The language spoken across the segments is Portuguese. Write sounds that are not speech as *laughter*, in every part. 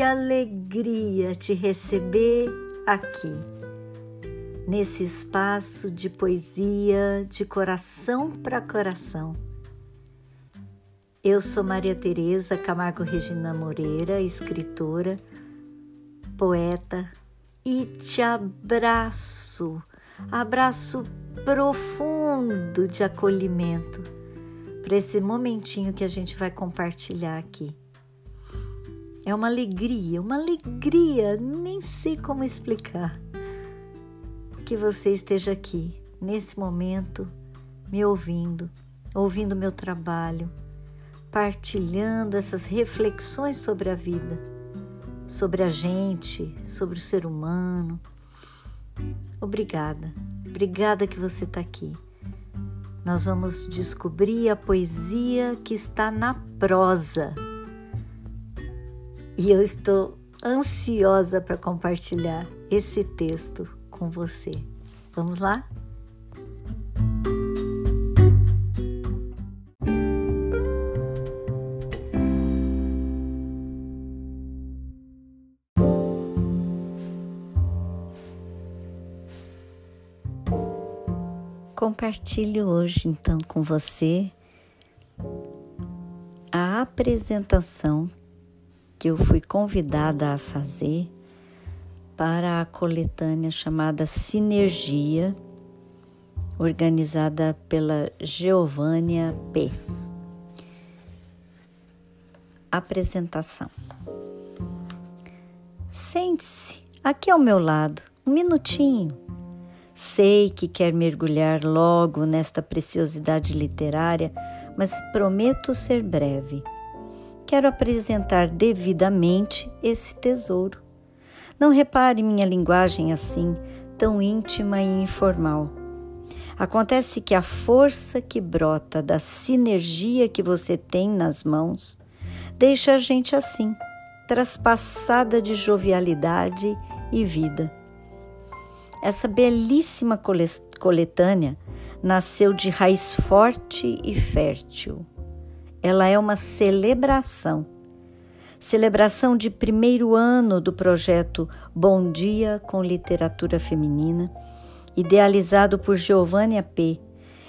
que alegria te receber aqui, nesse espaço de poesia de coração para coração. Eu sou Maria Tereza Camargo Regina Moreira, escritora, poeta, e te abraço, abraço profundo de acolhimento para esse momentinho que a gente vai compartilhar aqui. É uma alegria, uma alegria, nem sei como explicar. Que você esteja aqui, nesse momento, me ouvindo, ouvindo meu trabalho, partilhando essas reflexões sobre a vida, sobre a gente, sobre o ser humano. Obrigada, obrigada que você está aqui. Nós vamos descobrir a poesia que está na prosa e eu estou ansiosa para compartilhar esse texto com você. Vamos lá? Compartilho hoje então com você a apresentação que eu fui convidada a fazer para a coletânea chamada Sinergia, organizada pela Giovânia P. Apresentação. Sente-se aqui ao meu lado, um minutinho. Sei que quer mergulhar logo nesta preciosidade literária, mas prometo ser breve quero apresentar devidamente esse tesouro. Não repare minha linguagem assim, tão íntima e informal. Acontece que a força que brota da sinergia que você tem nas mãos deixa a gente assim, traspassada de jovialidade e vida. Essa belíssima coletânea nasceu de raiz forte e fértil ela é uma celebração. Celebração de primeiro ano do projeto Bom Dia com Literatura Feminina, idealizado por Giovânia P.,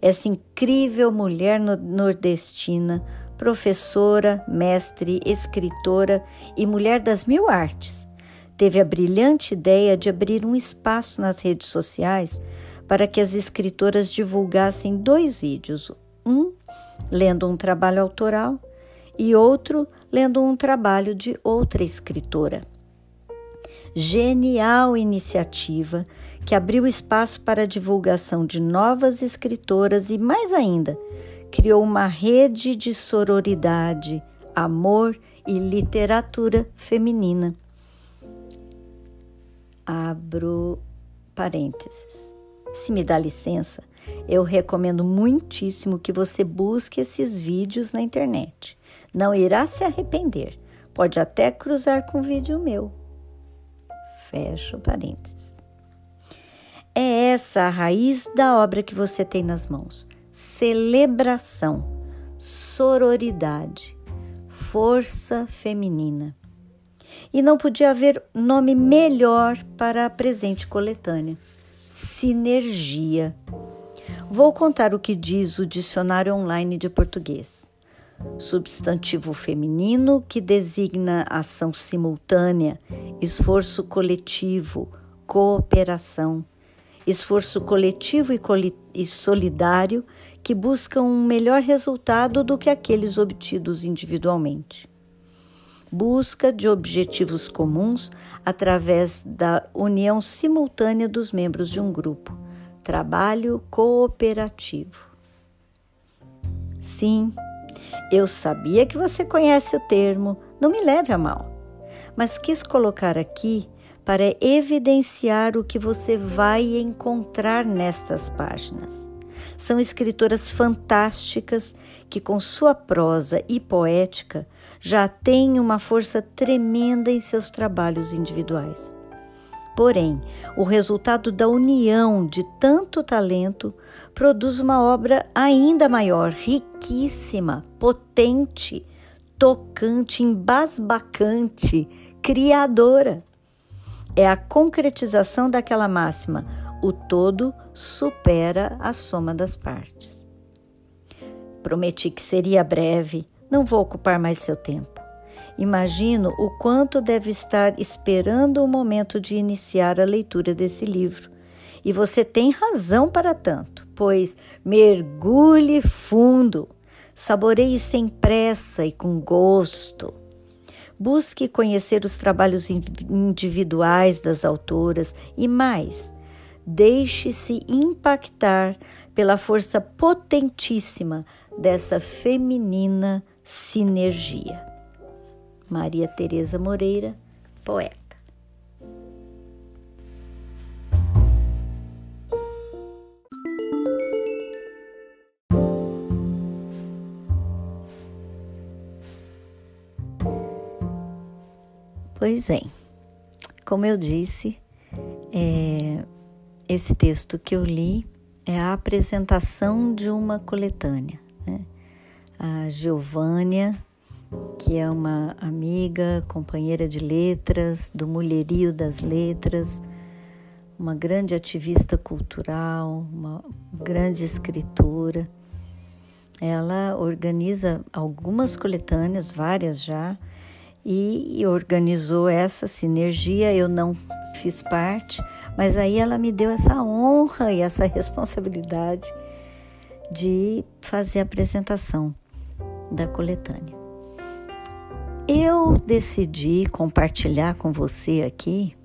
essa incrível mulher nordestina, professora, mestre, escritora e mulher das mil artes. Teve a brilhante ideia de abrir um espaço nas redes sociais para que as escritoras divulgassem dois vídeos, um lendo um trabalho autoral e outro lendo um trabalho de outra escritora. Genial iniciativa que abriu espaço para a divulgação de novas escritoras e, mais ainda, criou uma rede de sororidade, amor e literatura feminina. Abro parênteses. Se me dá licença, eu recomendo muitíssimo que você busque esses vídeos na internet. Não irá se arrepender. Pode até cruzar com um vídeo meu. Fecho parênteses. É essa a raiz da obra que você tem nas mãos. Celebração, sororidade, força feminina. E não podia haver nome melhor para a presente coletânea: sinergia. Vou contar o que diz o Dicionário Online de Português. Substantivo feminino que designa ação simultânea, esforço coletivo, cooperação, esforço coletivo e solidário que buscam um melhor resultado do que aqueles obtidos individualmente. Busca de objetivos comuns através da união simultânea dos membros de um grupo trabalho cooperativo. Sim, eu sabia que você conhece o termo, não me leve a mal, mas quis colocar aqui para evidenciar o que você vai encontrar nestas páginas. São escritoras fantásticas que, com sua prosa e poética, já têm uma força tremenda em seus trabalhos individuais. Porém, o resultado da união de tanto talento produz uma obra ainda maior, riquíssima, potente, tocante, embasbacante, criadora. É a concretização daquela máxima: o todo supera a soma das partes. Prometi que seria breve, não vou ocupar mais seu tempo. Imagino o quanto deve estar esperando o momento de iniciar a leitura desse livro. E você tem razão para tanto, pois mergulhe fundo, saboreie sem pressa e com gosto. Busque conhecer os trabalhos individuais das autoras e mais, deixe-se impactar pela força potentíssima dessa feminina sinergia. Maria Tereza Moreira, poeta. Pois é, como eu disse, é, esse texto que eu li é a apresentação de uma coletânea. Né? A Giovânia, que é uma amiga, companheira de letras, do Mulherio das Letras, uma grande ativista cultural, uma grande escritora. Ela organiza algumas coletâneas, várias já, e organizou essa sinergia. Eu não fiz parte, mas aí ela me deu essa honra e essa responsabilidade de fazer a apresentação da coletânea. Eu decidi compartilhar com você aqui,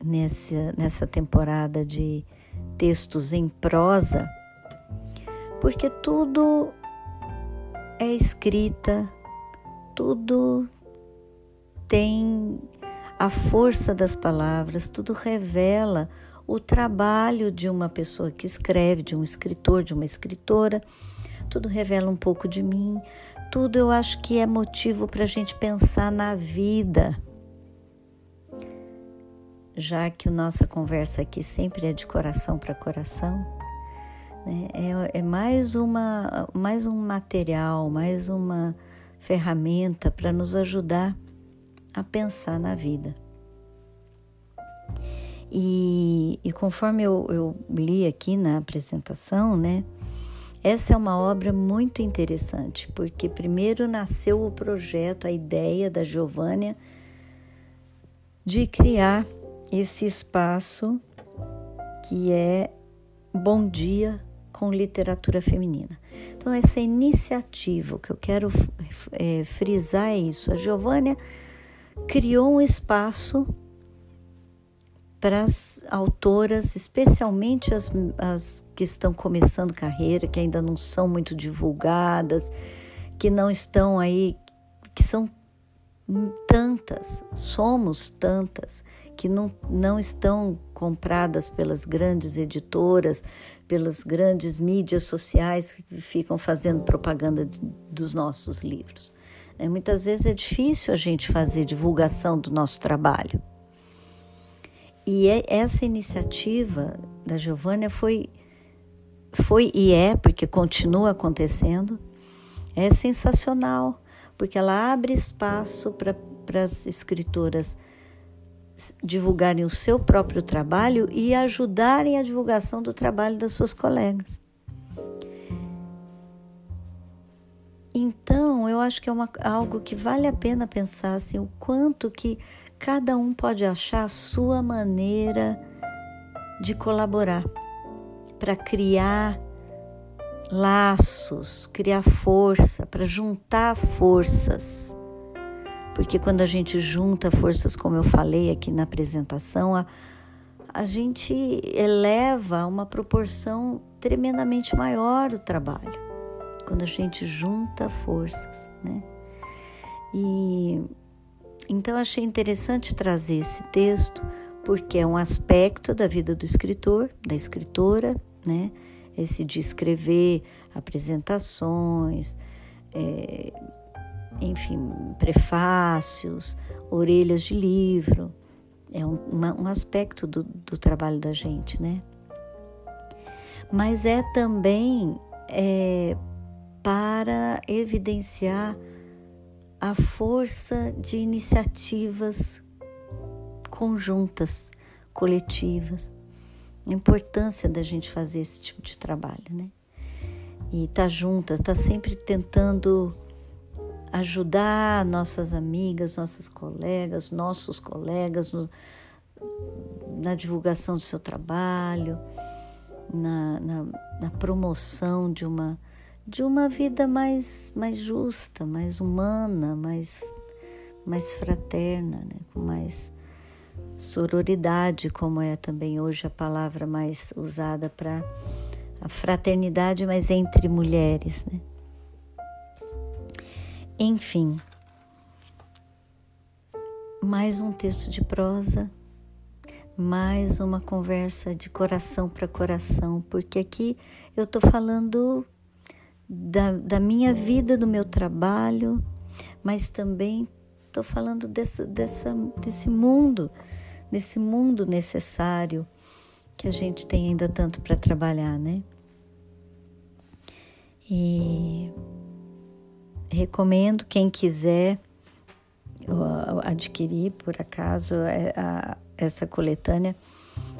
nessa, nessa temporada de textos em prosa, porque tudo é escrita, tudo tem a força das palavras, tudo revela o trabalho de uma pessoa que escreve, de um escritor, de uma escritora, tudo revela um pouco de mim, tudo eu acho que é motivo para a gente pensar na vida. Já que nossa conversa aqui sempre é de coração para coração, né? é, é mais, uma, mais um material, mais uma ferramenta para nos ajudar a pensar na vida. E, e conforme eu, eu, li aqui na apresentação, né, essa é uma obra muito interessante, porque primeiro nasceu o projeto, a ideia da Giovânia de criar esse espaço que é Bom Dia com Literatura Feminina. Então, essa iniciativa, que eu quero é, frisar é isso. A Giovânia criou um espaço para as autoras, especialmente as, as que estão começando carreira, que ainda não são muito divulgadas, que não estão aí, que são tantas, somos tantas, que não, não estão compradas pelas grandes editoras, pelas grandes mídias sociais que ficam fazendo propaganda de, dos nossos livros. É, muitas vezes é difícil a gente fazer divulgação do nosso trabalho. E é, essa iniciativa da Giovânia foi, foi e é, porque continua acontecendo, é sensacional, porque ela abre espaço para as escritoras divulgarem o seu próprio trabalho e ajudarem a divulgação do trabalho das suas colegas. Então, eu acho que é uma, algo que vale a pena pensar assim, o quanto que cada um pode achar a sua maneira de colaborar para criar laços, criar força, para juntar forças. Porque quando a gente junta forças, como eu falei aqui na apresentação, a, a gente eleva uma proporção tremendamente maior do trabalho quando a gente junta forças, né? E então achei interessante trazer esse texto porque é um aspecto da vida do escritor, da escritora, né? Esse de escrever apresentações, é, enfim, prefácios, orelhas de livro, é um, uma, um aspecto do, do trabalho da gente, né? Mas é também é, para evidenciar a força de iniciativas conjuntas, coletivas. A importância da gente fazer esse tipo de trabalho, né? E tá juntas, tá sempre tentando ajudar nossas amigas, nossas colegas, nossos colegas no, na divulgação do seu trabalho, na, na, na, promoção de uma, de uma vida mais, mais justa, mais humana, mais, mais fraterna, né? com mais sororidade, como é também hoje a palavra mais usada para a fraternidade, mas entre mulheres. Né? Enfim, mais um texto de prosa, mais uma conversa de coração para coração, porque aqui eu estou falando da, da minha vida, do meu trabalho, mas também estou falando dessa, dessa, desse mundo, desse mundo necessário que a gente tem ainda tanto para trabalhar, né? E recomendo quem quiser adquirir por acaso é, essa coletânea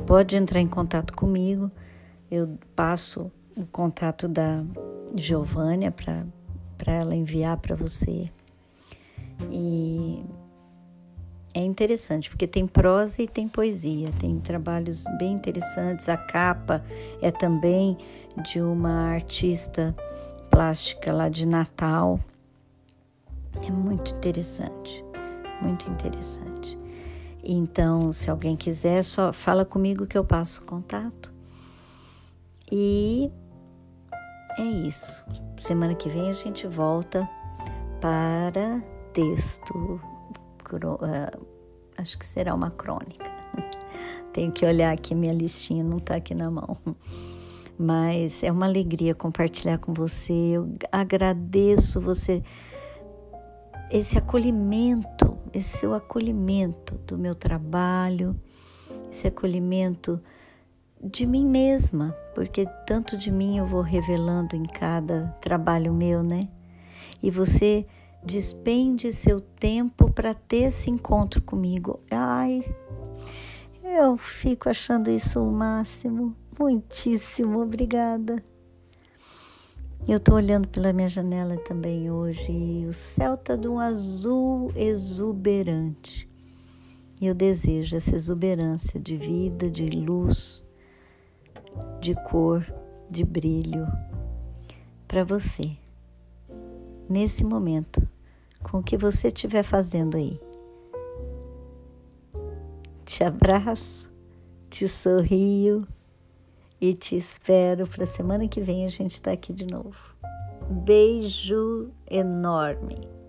pode entrar em contato comigo eu passo o contato da Giovânia para ela enviar para você e é interessante porque tem prosa e tem poesia, tem trabalhos bem interessantes. A capa é também de uma artista plástica lá de Natal, é muito interessante, muito interessante. Então, se alguém quiser, só fala comigo que eu passo contato. E é isso. Semana que vem a gente volta para texto. Uh, acho que será uma crônica. *laughs* Tenho que olhar aqui, minha listinha não está aqui na mão. Mas é uma alegria compartilhar com você. Eu agradeço você esse acolhimento, esse seu acolhimento do meu trabalho, esse acolhimento de mim mesma, porque tanto de mim eu vou revelando em cada trabalho meu, né? E você despende seu tempo para ter esse encontro comigo. Ai, eu fico achando isso o máximo. Muitíssimo obrigada. Eu estou olhando pela minha janela também hoje e o céu está de um azul exuberante. E eu desejo essa exuberância de vida, de luz, de cor, de brilho para você, nesse momento, com o que você estiver fazendo aí. Te abraço, te sorrio e te espero para semana que vem a gente estar tá aqui de novo. Beijo enorme.